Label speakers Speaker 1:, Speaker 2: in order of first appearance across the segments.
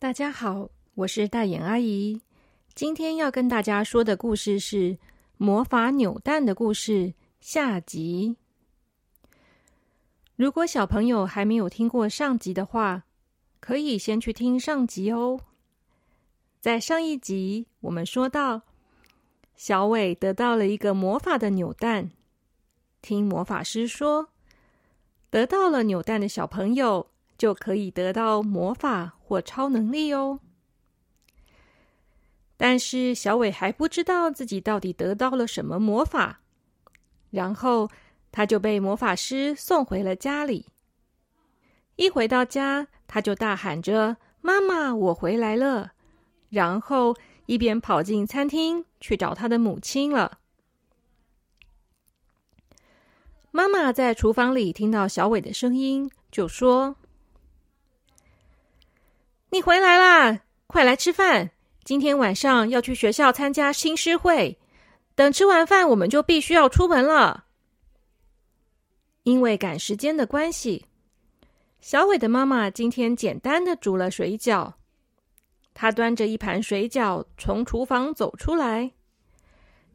Speaker 1: 大家好，我是大眼阿姨。今天要跟大家说的故事是《魔法扭蛋的故事》下集。如果小朋友还没有听过上集的话，可以先去听上集哦。在上一集，我们说到小伟得到了一个魔法的扭蛋，听魔法师说，得到了扭蛋的小朋友。就可以得到魔法或超能力哦。但是小伟还不知道自己到底得到了什么魔法，然后他就被魔法师送回了家里。一回到家，他就大喊着：“妈妈，我回来了！”然后一边跑进餐厅去找他的母亲了。妈妈在厨房里听到小伟的声音，就说。你回来啦！快来吃饭。今天晚上要去学校参加新诗会，等吃完饭我们就必须要出门了。因为赶时间的关系，小伟的妈妈今天简单的煮了水饺。她端着一盘水饺从厨房走出来，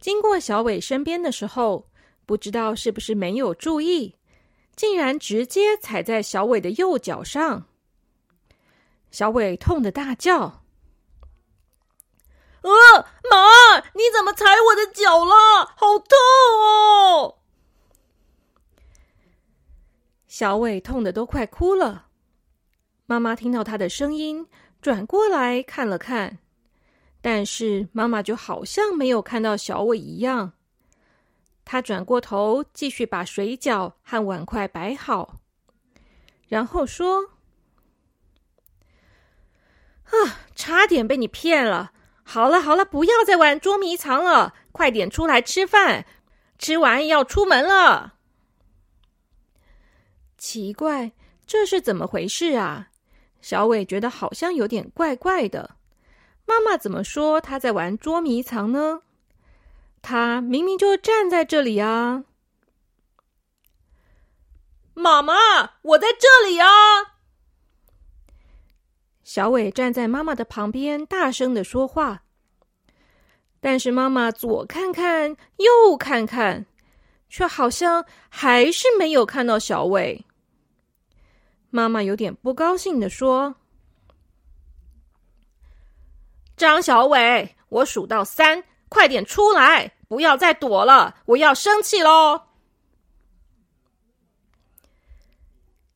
Speaker 1: 经过小伟身边的时候，不知道是不是没有注意，竟然直接踩在小伟的右脚上。小伟痛得大叫：“
Speaker 2: 呃，妈，你怎么踩我的脚了？好痛哦！”
Speaker 1: 小伟痛的都快哭了。妈妈听到他的声音，转过来看了看，但是妈妈就好像没有看到小伟一样。他转过头，继续把水饺和碗筷摆好，然后说。啊！差点被你骗了。好了好了，不要再玩捉迷藏了，快点出来吃饭。吃完要出门了。奇怪，这是怎么回事啊？小伟觉得好像有点怪怪的。妈妈怎么说他在玩捉迷藏呢？他明明就站在这里啊！
Speaker 2: 妈妈，我在这里啊！
Speaker 1: 小伟站在妈妈的旁边，大声的说话。但是妈妈左看看，右看看，却好像还是没有看到小伟。妈妈有点不高兴的说：“张小伟，我数到三，快点出来，不要再躲了，我要生气喽！”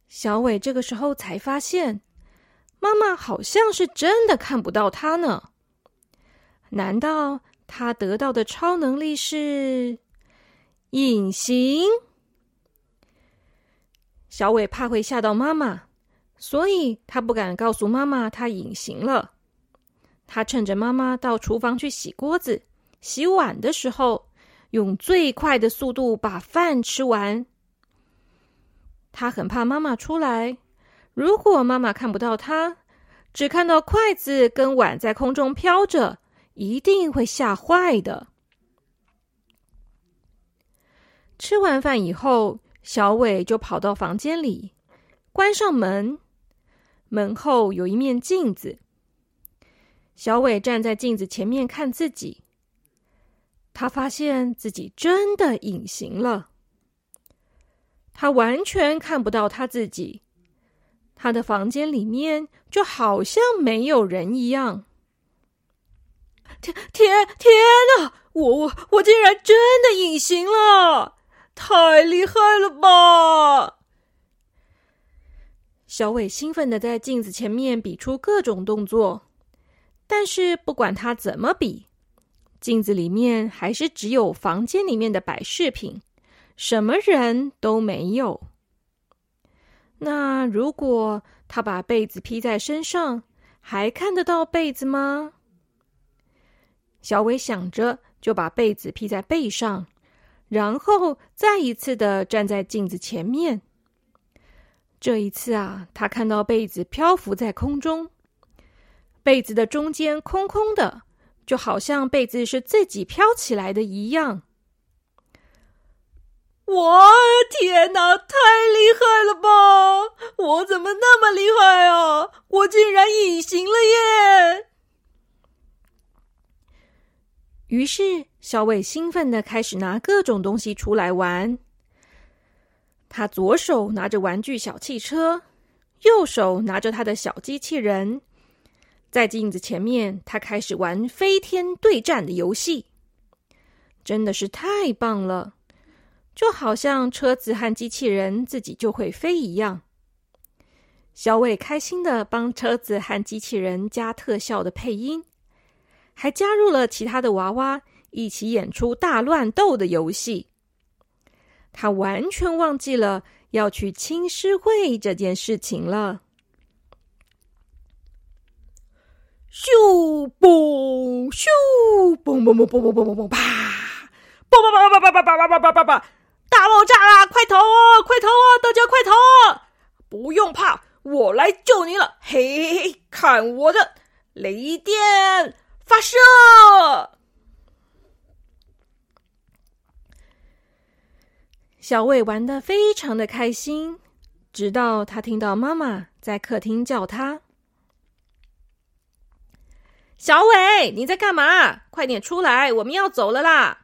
Speaker 1: 小伟这个时候才发现。妈妈好像是真的看不到他呢。难道他得到的超能力是隐形？小伟怕会吓到妈妈，所以他不敢告诉妈妈他隐形了。他趁着妈妈到厨房去洗锅子、洗碗的时候，用最快的速度把饭吃完。他很怕妈妈出来。如果妈妈看不到他，只看到筷子跟碗在空中飘着，一定会吓坏的。吃完饭以后，小伟就跑到房间里，关上门。门后有一面镜子，小伟站在镜子前面看自己。他发现自己真的隐形了，他完全看不到他自己。他的房间里面就好像没有人一样。
Speaker 2: 天天天哪！我我我竟然真的隐形了，太厉害了吧！
Speaker 1: 小伟兴奋的在镜子前面比出各种动作，但是不管他怎么比，镜子里面还是只有房间里面的摆饰品，什么人都没有。那如果他把被子披在身上，还看得到被子吗？小伟想着，就把被子披在背上，然后再一次的站在镜子前面。这一次啊，他看到被子漂浮在空中，被子的中间空空的，就好像被子是自己飘起来的一样。
Speaker 2: 我天哪，太厉害了吧！我怎么那么厉害啊？我竟然隐形了耶！
Speaker 1: 于是小伟兴奋的开始拿各种东西出来玩。他左手拿着玩具小汽车，右手拿着他的小机器人，在镜子前面，他开始玩飞天对战的游戏，真的是太棒了。就好像车子和机器人自己就会飞一样，小伟开心的帮车子和机器人加特效的配音，还加入了其他的娃娃一起演出大乱斗的游戏。他完全忘记了要去青狮会这件事情了。
Speaker 2: 咻嘣咻嘣嘣嘣嘣嘣嘣嘣嘣啪！嘣嘣嘣嘣嘣嘣嘣嘣嘣嘣嘣！大爆炸啦！快逃啊！快逃啊！大家快逃！不用怕，我来救你了！嘿嘿嘿，看我的雷电发射！
Speaker 1: 小伟玩的非常的开心，直到他听到妈妈在客厅叫他：“小伟，你在干嘛？快点出来，我们要走了啦！”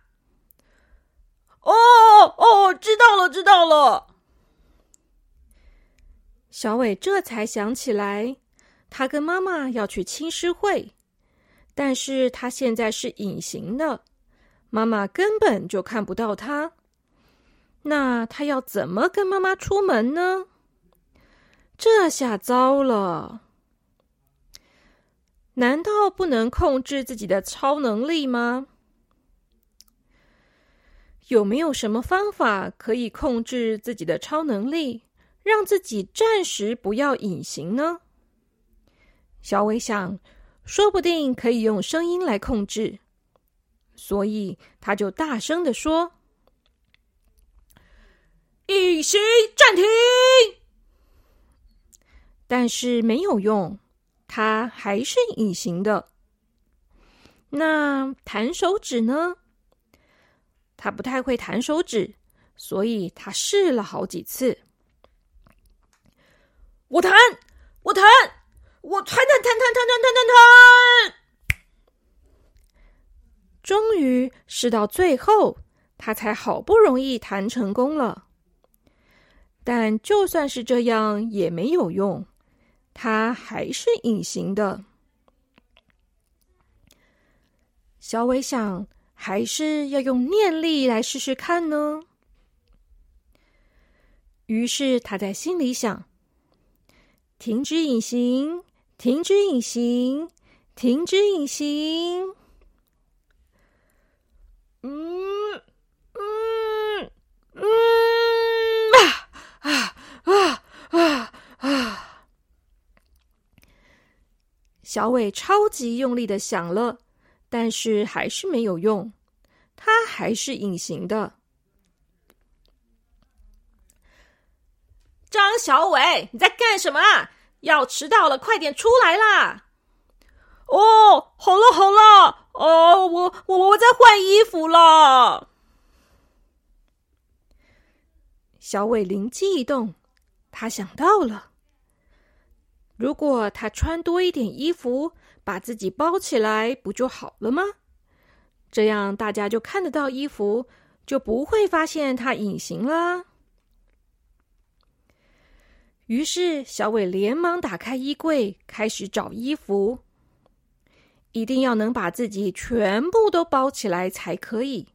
Speaker 2: 哦哦，知道了，知道了。
Speaker 1: 小伟这才想起来，他跟妈妈要去青狮会，但是他现在是隐形的，妈妈根本就看不到他。那他要怎么跟妈妈出门呢？这下糟了！难道不能控制自己的超能力吗？有没有什么方法可以控制自己的超能力，让自己暂时不要隐形呢？小伟想，说不定可以用声音来控制，所以他就大声的说：“
Speaker 2: 隐形暂停！”
Speaker 1: 但是没有用，他还是隐形的。那弹手指呢？他不太会弹手指，所以他试了好几次。
Speaker 2: 我弹，我弹，我弹弹弹弹弹弹弹弹。
Speaker 1: 终于试到最后，他才好不容易弹成功了。但就算是这样也没有用，他还是隐形的。小伟想。还是要用念力来试试看呢。于是他在心里想：“停止隐形，停止隐形，停止隐形。”嗯嗯嗯啊啊啊啊！小伟超级用力的想了。但是还是没有用，它还是隐形的。
Speaker 2: 张小伟，你在干什么？要迟到了，快点出来啦！哦，好了好了，哦，我我我在换衣服了。
Speaker 1: 小伟灵机一动，他想到了，如果他穿多一点衣服。把自己包起来不就好了吗？这样大家就看得到衣服，就不会发现它隐形啦。于是小伟连忙打开衣柜，开始找衣服。一定要能把自己全部都包起来才可以。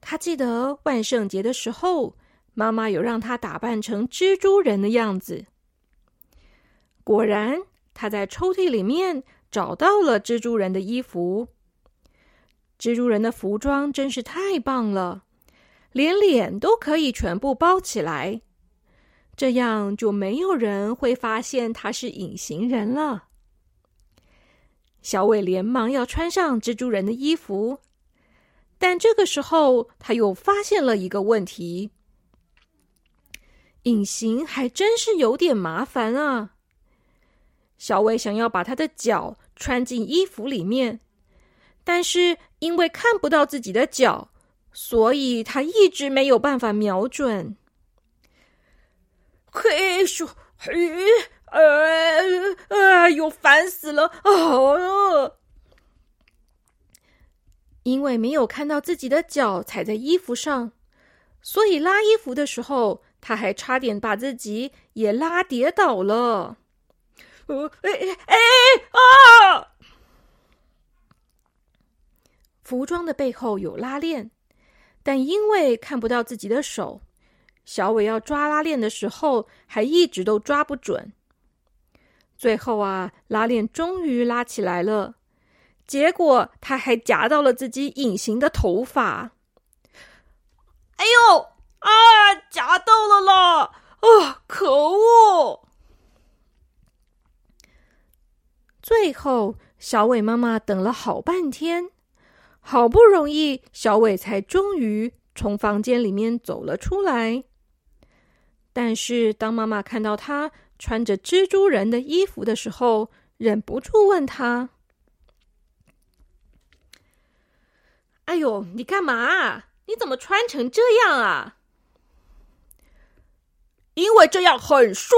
Speaker 1: 他记得万圣节的时候，妈妈有让他打扮成蜘蛛人的样子。果然。他在抽屉里面找到了蜘蛛人的衣服。蜘蛛人的服装真是太棒了，连脸都可以全部包起来，这样就没有人会发现他是隐形人了。小伟连忙要穿上蜘蛛人的衣服，但这个时候他又发现了一个问题：隐形还真是有点麻烦啊。小伟想要把他的脚穿进衣服里面，但是因为看不到自己的脚，所以他一直没有办法瞄准。
Speaker 2: 嘿咻，嘿，呃，哎呦，烦死了！哦，
Speaker 1: 因为没有看到自己的脚踩在衣服上，所以拉衣服的时候，他还差点把自己也拉跌倒了。
Speaker 2: 哦，哎哎哎啊！
Speaker 1: 服装的背后有拉链，但因为看不到自己的手，小伟要抓拉链的时候还一直都抓不准。最后啊，拉链终于拉起来了，结果他还夹到了自己隐形的头发。
Speaker 2: 哎呦啊，夹到了啦！啊，可恶！
Speaker 1: 最后，小伟妈妈等了好半天，好不容易，小伟才终于从房间里面走了出来。但是，当妈妈看到他穿着蜘蛛人的衣服的时候，忍不住问他：“
Speaker 2: 哎呦，你干嘛？你怎么穿成这样啊？”“因为这样很帅。”“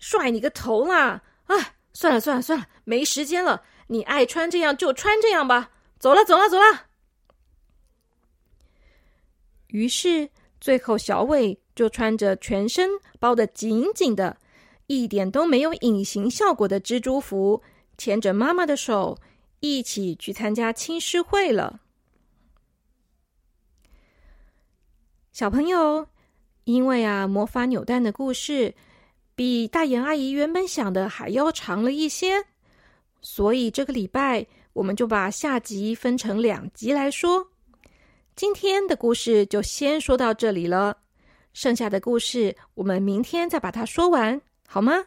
Speaker 1: 帅你个头啦！”啊，算了算了算了，没时间了。你爱穿这样就穿这样吧。走了走了走了。于是，最后小伟就穿着全身包的紧紧的，一点都没有隐形效果的蜘蛛服，牵着妈妈的手，一起去参加青狮会了。小朋友，因为啊，魔法扭蛋的故事。比大眼阿姨原本想的还要长了一些，所以这个礼拜我们就把下集分成两集来说。今天的故事就先说到这里了，剩下的故事我们明天再把它说完，好吗？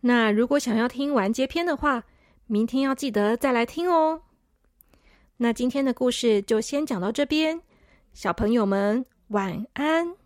Speaker 1: 那如果想要听完结篇的话，明天要记得再来听哦。那今天的故事就先讲到这边，小朋友们晚安。